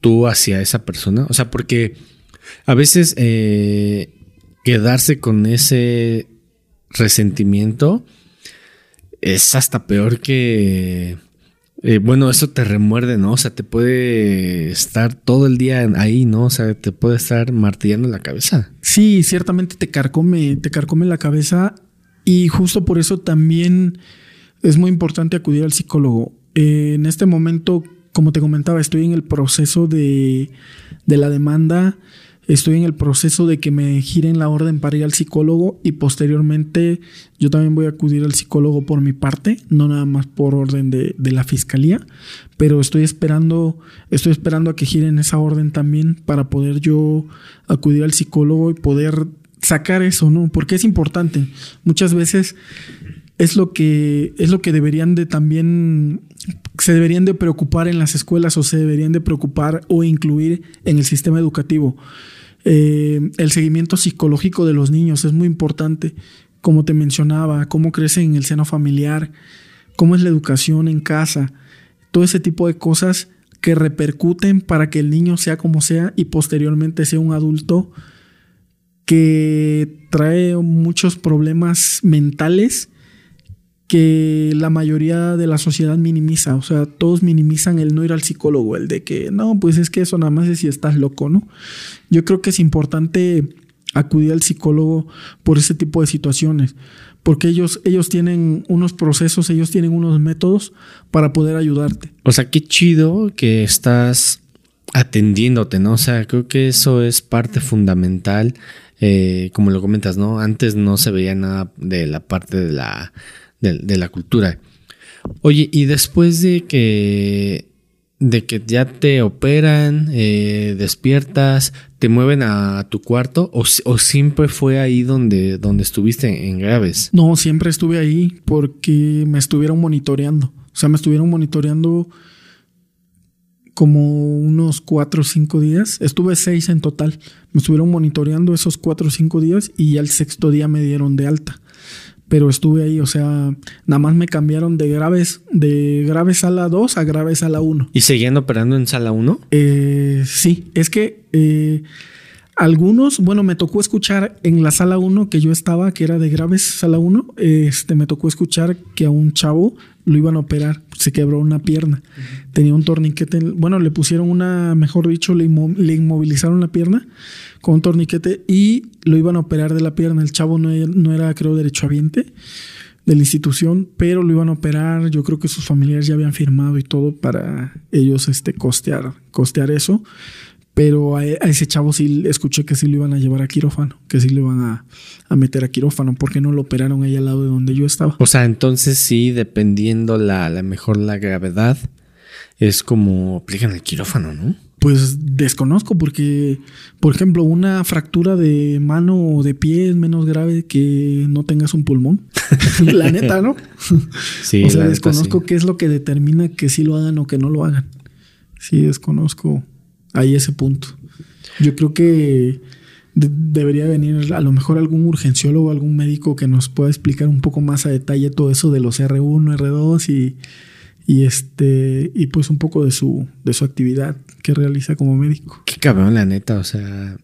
tú hacia esa persona. O sea, porque a veces eh, quedarse con ese resentimiento es hasta peor que... eh, bueno, eso te remuerde, ¿no? O sea, te puede estar todo el día ahí, ¿no? O sea, te puede estar martillando la cabeza. Sí, ciertamente te carcome, te carcome la cabeza y justo por eso también es muy importante acudir al psicólogo. Eh, en este momento, como te comentaba, estoy en el proceso de, de la demanda, estoy en el proceso de que me giren la orden para ir al psicólogo y posteriormente yo también voy a acudir al psicólogo por mi parte, no nada más por orden de, de la fiscalía, pero estoy esperando, estoy esperando a que giren esa orden también para poder yo acudir al psicólogo y poder sacar eso, ¿no? Porque es importante. Muchas veces es lo que es lo que deberían de también se deberían de preocupar en las escuelas o se deberían de preocupar o incluir en el sistema educativo. Eh, el seguimiento psicológico de los niños es muy importante, como te mencionaba, cómo crecen en el seno familiar, cómo es la educación en casa, todo ese tipo de cosas que repercuten para que el niño sea como sea y posteriormente sea un adulto que trae muchos problemas mentales que la mayoría de la sociedad minimiza. O sea, todos minimizan el no ir al psicólogo, el de que no, pues es que eso nada más es si estás loco, ¿no? Yo creo que es importante acudir al psicólogo por ese tipo de situaciones, porque ellos, ellos tienen unos procesos, ellos tienen unos métodos para poder ayudarte. O sea, qué chido que estás atendiéndote, ¿no? O sea, creo que eso es parte fundamental, eh, como lo comentas, ¿no? Antes no se veía nada de la parte de la, de, la cultura. Oye, y después de que de que ya te operan, eh, despiertas, te mueven a tu cuarto o, o siempre fue ahí donde, donde estuviste en graves. No, siempre estuve ahí porque me estuvieron monitoreando. O sea, me estuvieron monitoreando como unos cuatro o cinco días. Estuve seis en total. Me estuvieron monitoreando esos cuatro o cinco días y al sexto día me dieron de alta. Pero estuve ahí, o sea, nada más me cambiaron de graves, de graves sala 2 a graves sala 1. ¿Y seguían operando en sala 1? Eh, sí, es que eh, algunos, bueno, me tocó escuchar en la sala 1 que yo estaba, que era de graves sala 1, este, me tocó escuchar que a un chavo lo iban a operar, se quebró una pierna, tenía un torniquete, bueno, le pusieron una, mejor dicho, le, inmo- le inmovilizaron la pierna con un torniquete y lo iban a operar de la pierna. El chavo no, era- no era, creo, derechohabiente de la institución, pero lo iban a operar. Yo creo que sus familiares ya habían firmado y todo para ellos este, costear, costear eso. Pero a, a ese chavo sí escuché que sí lo iban a llevar a quirófano, que sí lo iban a, a meter a quirófano, porque no lo operaron ahí al lado de donde yo estaba. O sea, entonces sí, dependiendo la, la mejor la gravedad, es como aplican el quirófano, ¿no? Pues desconozco porque, por ejemplo, una fractura de mano o de pie es menos grave que no tengas un pulmón. la neta, ¿no? Sí, o sea, la neta, desconozco sí. qué es lo que determina que sí lo hagan o que no lo hagan. Sí, desconozco ahí ese punto. Yo creo que de- debería venir a lo mejor algún urgenciólogo, algún médico que nos pueda explicar un poco más a detalle todo eso de los R1, R2 y, y este y pues un poco de su de su actividad que realiza como médico. Qué cabrón, la neta, o sea.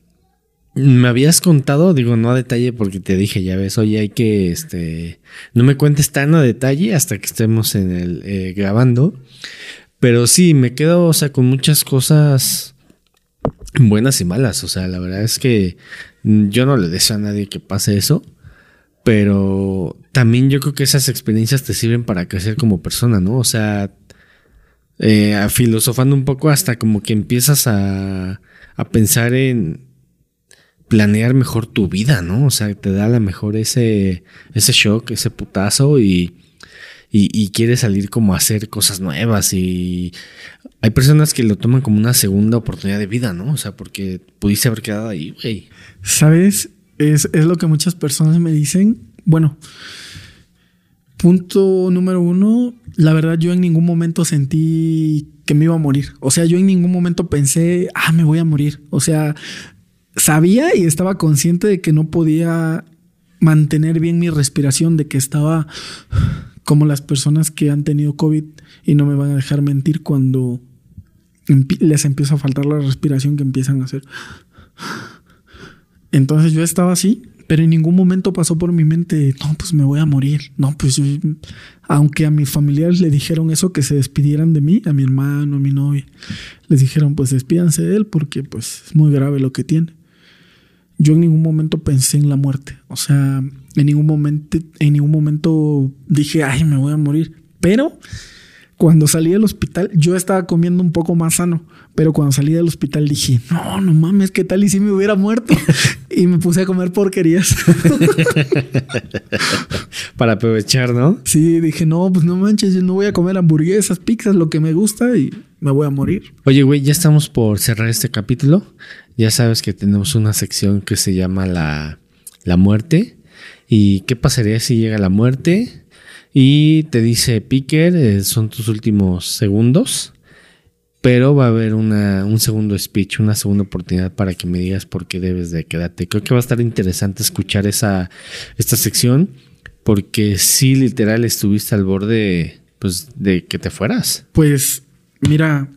Me habías contado, digo, no a detalle porque te dije, ya ves, oye, hay que, este, no me cuentes tan a detalle hasta que estemos en el eh, grabando. Pero sí, me quedo, o sea, con muchas cosas buenas y malas. O sea, la verdad es que yo no le deseo a nadie que pase eso. Pero también yo creo que esas experiencias te sirven para crecer como persona, ¿no? O sea, eh, filosofando un poco hasta como que empiezas a, a pensar en planear mejor tu vida, ¿no? O sea, te da a lo mejor ese, ese shock, ese putazo y, y, y quieres salir como a hacer cosas nuevas y hay personas que lo toman como una segunda oportunidad de vida, ¿no? O sea, porque pudiste haber quedado ahí, güey. ¿Sabes? Es, es lo que muchas personas me dicen. Bueno, punto número uno, la verdad yo en ningún momento sentí que me iba a morir. O sea, yo en ningún momento pensé, ah, me voy a morir. O sea, sabía y estaba consciente de que no podía mantener bien mi respiración, de que estaba como las personas que han tenido COVID y no me van a dejar mentir cuando les empieza a faltar la respiración que empiezan a hacer. Entonces yo estaba así, pero en ningún momento pasó por mi mente, no, pues me voy a morir. No, pues aunque a mis familiares le dijeron eso, que se despidieran de mí, a mi hermano, a mi novia, les dijeron, pues despídanse de él porque pues es muy grave lo que tiene. Yo en ningún momento pensé en la muerte. O sea, en ningún momento, en ningún momento dije, ay, me voy a morir. Pero cuando salí del hospital, yo estaba comiendo un poco más sano, pero cuando salí del hospital dije, no, no mames, ¿qué tal y si me hubiera muerto? y me puse a comer porquerías. Para aprovechar, ¿no? Sí, dije, no, pues no manches, yo no voy a comer hamburguesas, pizzas, lo que me gusta y me voy a morir. Oye, güey, ya estamos por cerrar este capítulo. Ya sabes que tenemos una sección que se llama la, la muerte. ¿Y qué pasaría si llega la muerte? Y te dice Picker, eh, son tus últimos segundos, pero va a haber una, un segundo speech, una segunda oportunidad para que me digas por qué debes de quedarte. Creo que va a estar interesante escuchar esa, esta sección, porque sí, literal, estuviste al borde pues, de que te fueras. Pues, mira,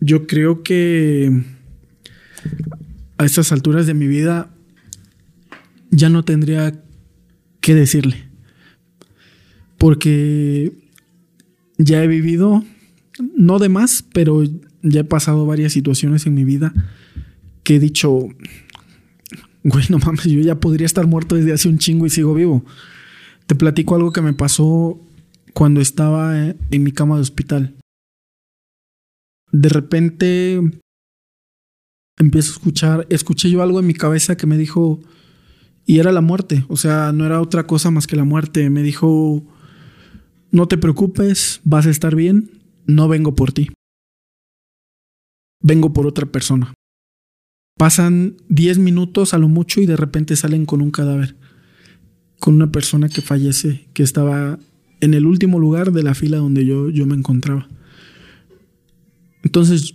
yo creo que a estas alturas de mi vida ya no tendría que decirle porque ya he vivido, no de más, pero ya he pasado varias situaciones en mi vida que he dicho, güey, no mames, yo ya podría estar muerto desde hace un chingo y sigo vivo. Te platico algo que me pasó cuando estaba en mi cama de hospital. De repente empiezo a escuchar, escuché yo algo en mi cabeza que me dijo, y era la muerte, o sea, no era otra cosa más que la muerte. Me dijo, no te preocupes, vas a estar bien, no vengo por ti. Vengo por otra persona. Pasan 10 minutos a lo mucho y de repente salen con un cadáver, con una persona que fallece, que estaba en el último lugar de la fila donde yo, yo me encontraba. Entonces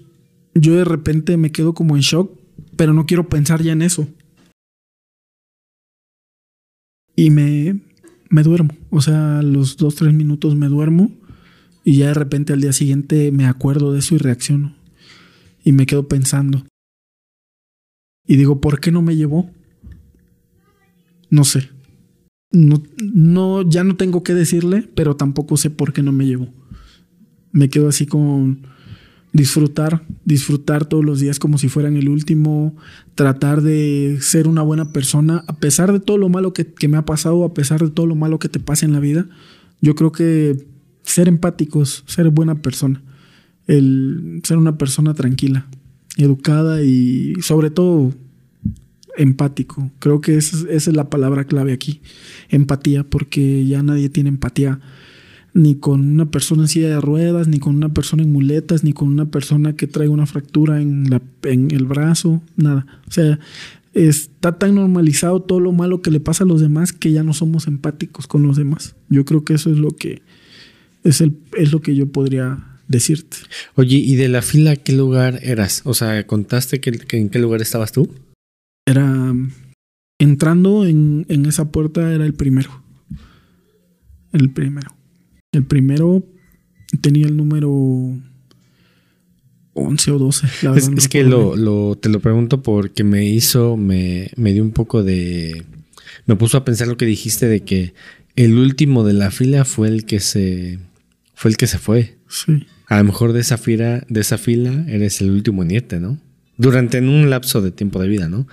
yo de repente me quedo como en shock, pero no quiero pensar ya en eso. Y me, me duermo. O sea, los dos, tres minutos me duermo y ya de repente al día siguiente me acuerdo de eso y reacciono. Y me quedo pensando. Y digo, ¿por qué no me llevó? No sé. No, no, ya no tengo que decirle, pero tampoco sé por qué no me llevó. Me quedo así con disfrutar, disfrutar todos los días como si fueran el último, tratar de ser una buena persona, a pesar de todo lo malo que, me ha pasado, a pesar de todo lo malo que te pasa en la vida, yo creo que ser empáticos, ser buena persona, el ser una persona tranquila, educada y sobre todo empático. Creo que esa es la palabra clave aquí, empatía, porque ya nadie tiene empatía ni con una persona en silla de ruedas, ni con una persona en muletas, ni con una persona que traiga una fractura en, la, en el brazo, nada. O sea, está tan normalizado todo lo malo que le pasa a los demás que ya no somos empáticos con los demás. Yo creo que eso es lo que es, el, es lo que yo podría decirte. Oye, ¿y de la fila qué lugar eras? O sea, ¿contaste que, en qué lugar estabas tú? Era entrando en, en esa puerta era el primero. El primero. El primero tenía el número 11 o 12. es, que lo, te lo pregunto porque me hizo, me, me dio un poco de... Me puso a pensar lo que dijiste de que el último de la fila fue el que se fue el que se fue. Sí. A lo mejor de esa fila, de esa fila eres el último niete, ¿no? Durante un lapso de tiempo de vida, ¿no?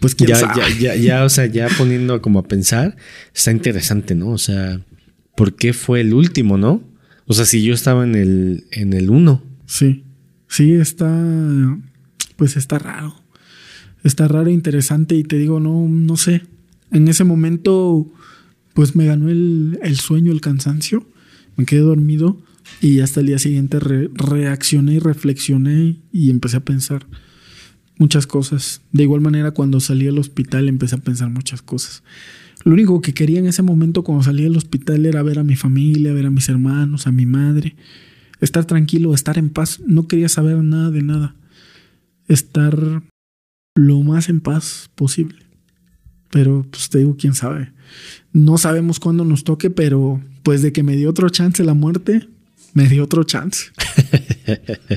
Pues ya, ya, ya, ya, o sea, ya poniendo como a pensar, está interesante, ¿no? O sea, ¿por qué fue el último, no? O sea, si yo estaba en el, en el uno. Sí, sí, está, pues está raro. Está raro e interesante y te digo, no, no sé. En ese momento, pues me ganó el, el sueño, el cansancio. Me quedé dormido Y hasta el día siguiente re- reaccioné y reflexioné y empecé a pensar muchas cosas. De igual manera, cuando salí del hospital empecé a pensar muchas cosas. Lo único que quería en ese momento cuando salí del hospital era ver a mi familia, ver a mis hermanos, a mi madre, estar tranquilo, estar en paz. No quería saber nada de nada. Estar lo más en paz posible. Pero pues te digo, quién sabe. No sabemos cuándo nos toque, pero pues de que me dio otro chance la muerte, me dio otro chance.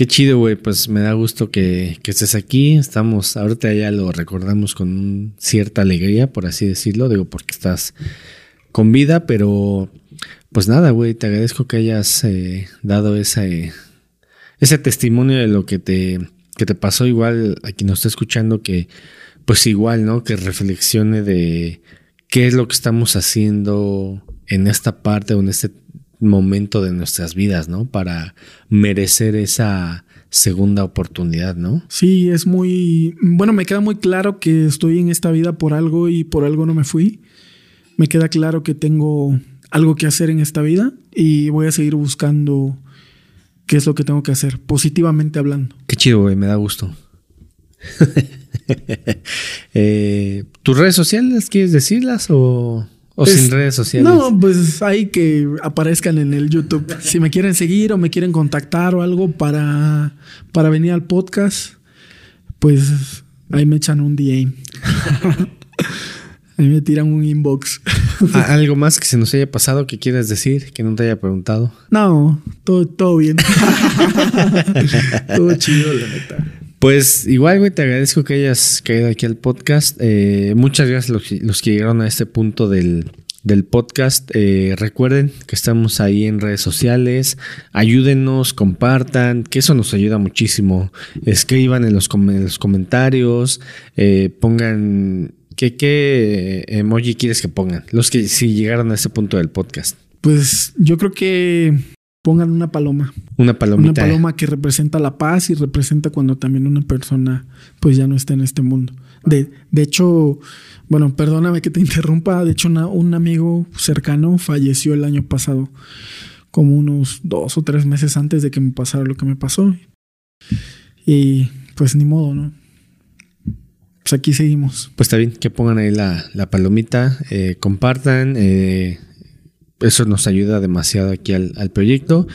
Qué chido, güey. Pues me da gusto que, estés aquí. Estamos, ahorita ya lo recordamos con cierta alegría, por así decirlo. Digo, porque estás con vida, pero pues nada, güey. Te agradezco que hayas eh, dado ese, ese testimonio de lo que te, que te pasó. Igual a quien nos está escuchando, que pues igual, ¿no? Que reflexione de qué es lo que estamos haciendo en esta parte o en este momento de nuestras vidas, ¿no? Para merecer esa segunda oportunidad, ¿no? Sí, es muy... Bueno, me queda muy claro que estoy en esta vida por algo y por algo no me fui. Me queda claro que tengo algo que hacer en esta vida y voy a seguir buscando qué es lo que tengo que hacer, positivamente hablando. Qué chido, güey, me da gusto. Eh, ¿Tus redes sociales quieres decirlas o, o sin redes sociales? No, pues hay que aparezcan en el YouTube. Si me quieren seguir o me quieren contactar o algo para, para venir al podcast, pues ahí me echan un DM. ahí me tiran un inbox. ¿A- ¿Algo más que se nos haya pasado que quieras decir, que no te haya preguntado? No, todo, todo bien. todo chido, la neta. Pues igual, güey, te agradezco que hayas caído aquí al podcast. Eh, muchas gracias a los, que- llegaron a este punto del, del podcast. Eh, recuerden que estamos ahí en redes sociales. Ayúdenos, compartan, que eso nos ayuda muchísimo. Escriban en los, com- en los comentarios, eh, pongan qué, qué emoji quieres que pongan. Los que si llegaron a este punto del podcast. Pues yo creo que pongan una paloma. Una Una palomita. paloma que representa la paz y representa cuando también una persona pues ya no está en este mundo. De, de hecho, bueno, perdóname que te interrumpa. De hecho, una- un amigo cercano falleció el año pasado, como unos dos o tres meses antes de que me pasara lo que me pasó. Y pues ni modo, ¿no? Pues aquí seguimos. Pues está bien, que pongan ahí la, la palomita, eh, compartan, eh, eso nos ayuda demasiado aquí al, al proyecto.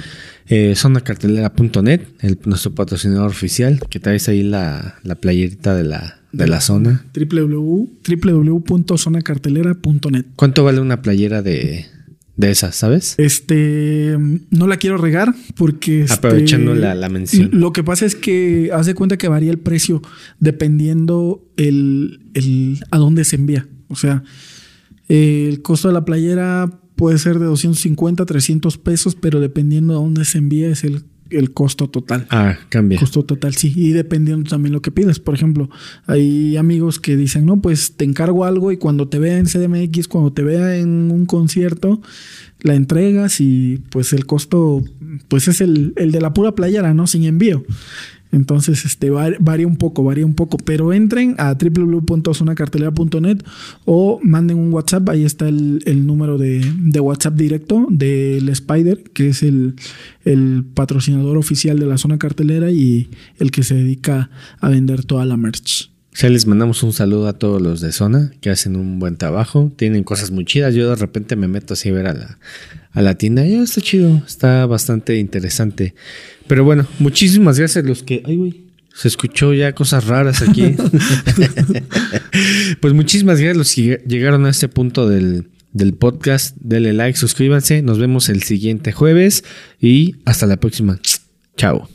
Eh, zonacartelera.net, el, nuestro patrocinador oficial, que traes ahí la, la playerita de la, de la zona. www- www.zonacartelera.net. ¿Cuánto vale una playera de, de esas, sabes? Este, no la quiero regar porque... este, Aprovechando la, la mención. Lo que pasa es que haz de cuenta que varía el precio dependiendo el, el a dónde se envía. O sea, el costo de la playera puede ser de 250, 300 pesos, pero dependiendo a dónde se envía es el, el costo total. Ah, cambia. Costo total, sí. Y dependiendo también lo que pides. Por ejemplo, hay amigos que dicen, no, pues te encargo algo y cuando te vea en CDMX, cuando te vea en un concierto, la entregas y pues el costo, pues es el, el de la pura playera, ¿no? Sin envío. Entonces, este va- varía un poco, varía un poco. Pero entren a www.zonacartelera.net o manden un WhatsApp. Ahí está el, el número de, de WhatsApp directo del Spider, que es el, el patrocinador oficial de la zona cartelera y el que se dedica a vender toda la merch. Sea, les mandamos un saludo a todos los de zona que hacen un buen trabajo, tienen cosas muy chidas. Yo de repente me meto así a ver a la, a la tienda. Ya está chido, está bastante interesante. Pero bueno, muchísimas gracias a los que. Ay, güey. Se escuchó ya cosas raras aquí. pues muchísimas gracias a los que llegaron a este punto del, del podcast. Denle like, suscríbanse. Nos vemos el siguiente jueves y hasta la próxima. Chao.